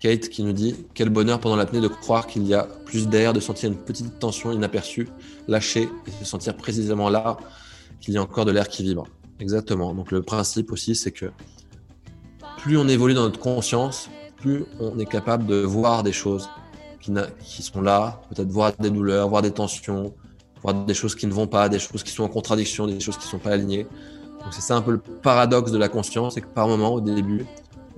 Kate qui nous dit Quel bonheur pendant l'apnée de croire qu'il y a plus d'air, de sentir une petite tension inaperçue, lâcher et de sentir précisément là qu'il y a encore de l'air qui vibre. Exactement. Donc le principe aussi, c'est que plus on évolue dans notre conscience, plus on est capable de voir des choses qui, qui sont là, peut-être voir des douleurs, voir des tensions, voir des choses qui ne vont pas, des choses qui sont en contradiction, des choses qui ne sont pas alignées. Donc c'est ça un peu le paradoxe de la conscience, c'est que par moment, au début,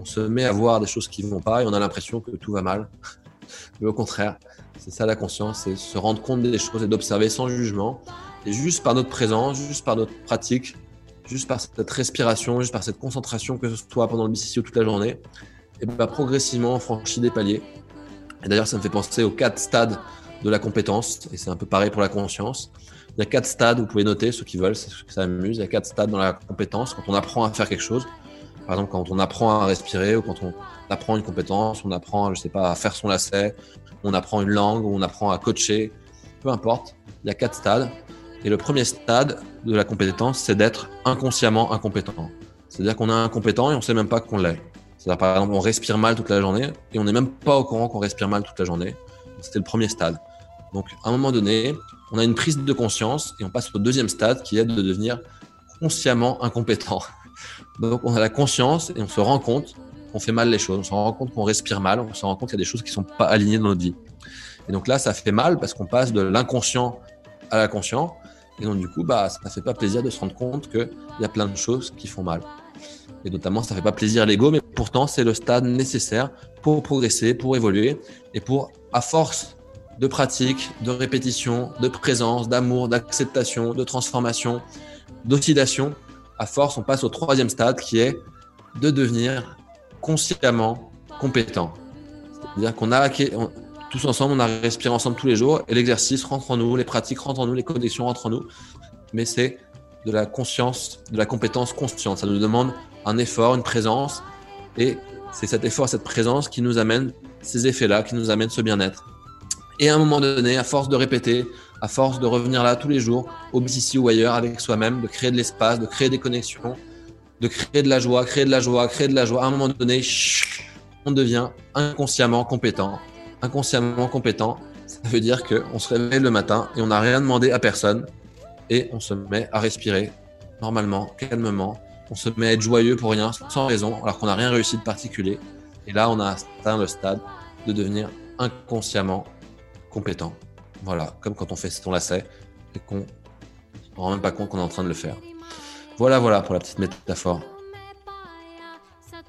on se met à voir des choses qui ne vont pas et on a l'impression que tout va mal. Mais au contraire, c'est ça la conscience, c'est se rendre compte des choses et d'observer sans jugement. Et juste par notre présence, juste par notre pratique, juste par cette respiration, juste par cette concentration, que ce soit pendant le BCC ou toute la journée, et bien progressivement on franchit des paliers. Et d'ailleurs, ça me fait penser aux quatre stades de la compétence, et c'est un peu pareil pour la conscience. Il y a quatre stades, vous pouvez noter, ceux qui veulent, ça amuse. Il y a quatre stades dans la compétence, quand on apprend à faire quelque chose. Par exemple, quand on apprend à respirer ou quand on apprend une compétence, on apprend, je sais pas, à faire son lacet, on apprend une langue, on apprend à coacher, peu importe. Il y a quatre stades. Et le premier stade de la compétence, c'est d'être inconsciemment incompétent. C'est-à-dire qu'on est incompétent et on ne sait même pas qu'on l'est. C'est-à-dire, par exemple, on respire mal toute la journée et on n'est même pas au courant qu'on respire mal toute la journée. C'était le premier stade. Donc, à un moment donné, on a une prise de conscience et on passe au deuxième stade qui est de devenir consciemment incompétent. Donc, on a la conscience et on se rend compte qu'on fait mal les choses. On se rend compte qu'on respire mal. On se rend compte qu'il y a des choses qui ne sont pas alignées dans notre vie. Et donc là, ça fait mal parce qu'on passe de l'inconscient à la conscience. Et donc, du coup, bah, ça ne fait pas plaisir de se rendre compte qu'il y a plein de choses qui font mal. Et notamment, ça ne fait pas plaisir à l'ego, mais pourtant, c'est le stade nécessaire pour progresser, pour évoluer et pour, à force de pratique, de répétition, de présence, d'amour, d'acceptation, de transformation, d'oscillation, à force, on passe au troisième stade qui est de devenir consciemment compétent. C'est-à-dire qu'on a tous ensemble, on a respiré ensemble tous les jours et l'exercice rentre en nous, les pratiques rentrent en nous, les connexions rentrent en nous. Mais c'est de la conscience, de la compétence consciente. Ça nous demande un effort, une présence et c'est cet effort, cette présence qui nous amène ces effets-là, qui nous amène ce bien-être. Et à un moment donné, à force de répéter, à force de revenir là tous les jours, au BCC ou ailleurs, avec soi-même, de créer de l'espace, de créer des connexions, de créer de la joie, créer de la joie, créer de la joie, à un moment donné, on devient inconsciemment compétent. Inconsciemment compétent, ça veut dire qu'on se réveille le matin et on n'a rien demandé à personne et on se met à respirer normalement, calmement. On se met à être joyeux pour rien, sans raison, alors qu'on n'a rien réussi de particulier. Et là, on a atteint le stade de devenir inconsciemment compétent. Voilà, comme quand on fait son lacet et qu'on ne rend même pas compte qu'on est en train de le faire. Voilà, voilà pour la petite métaphore.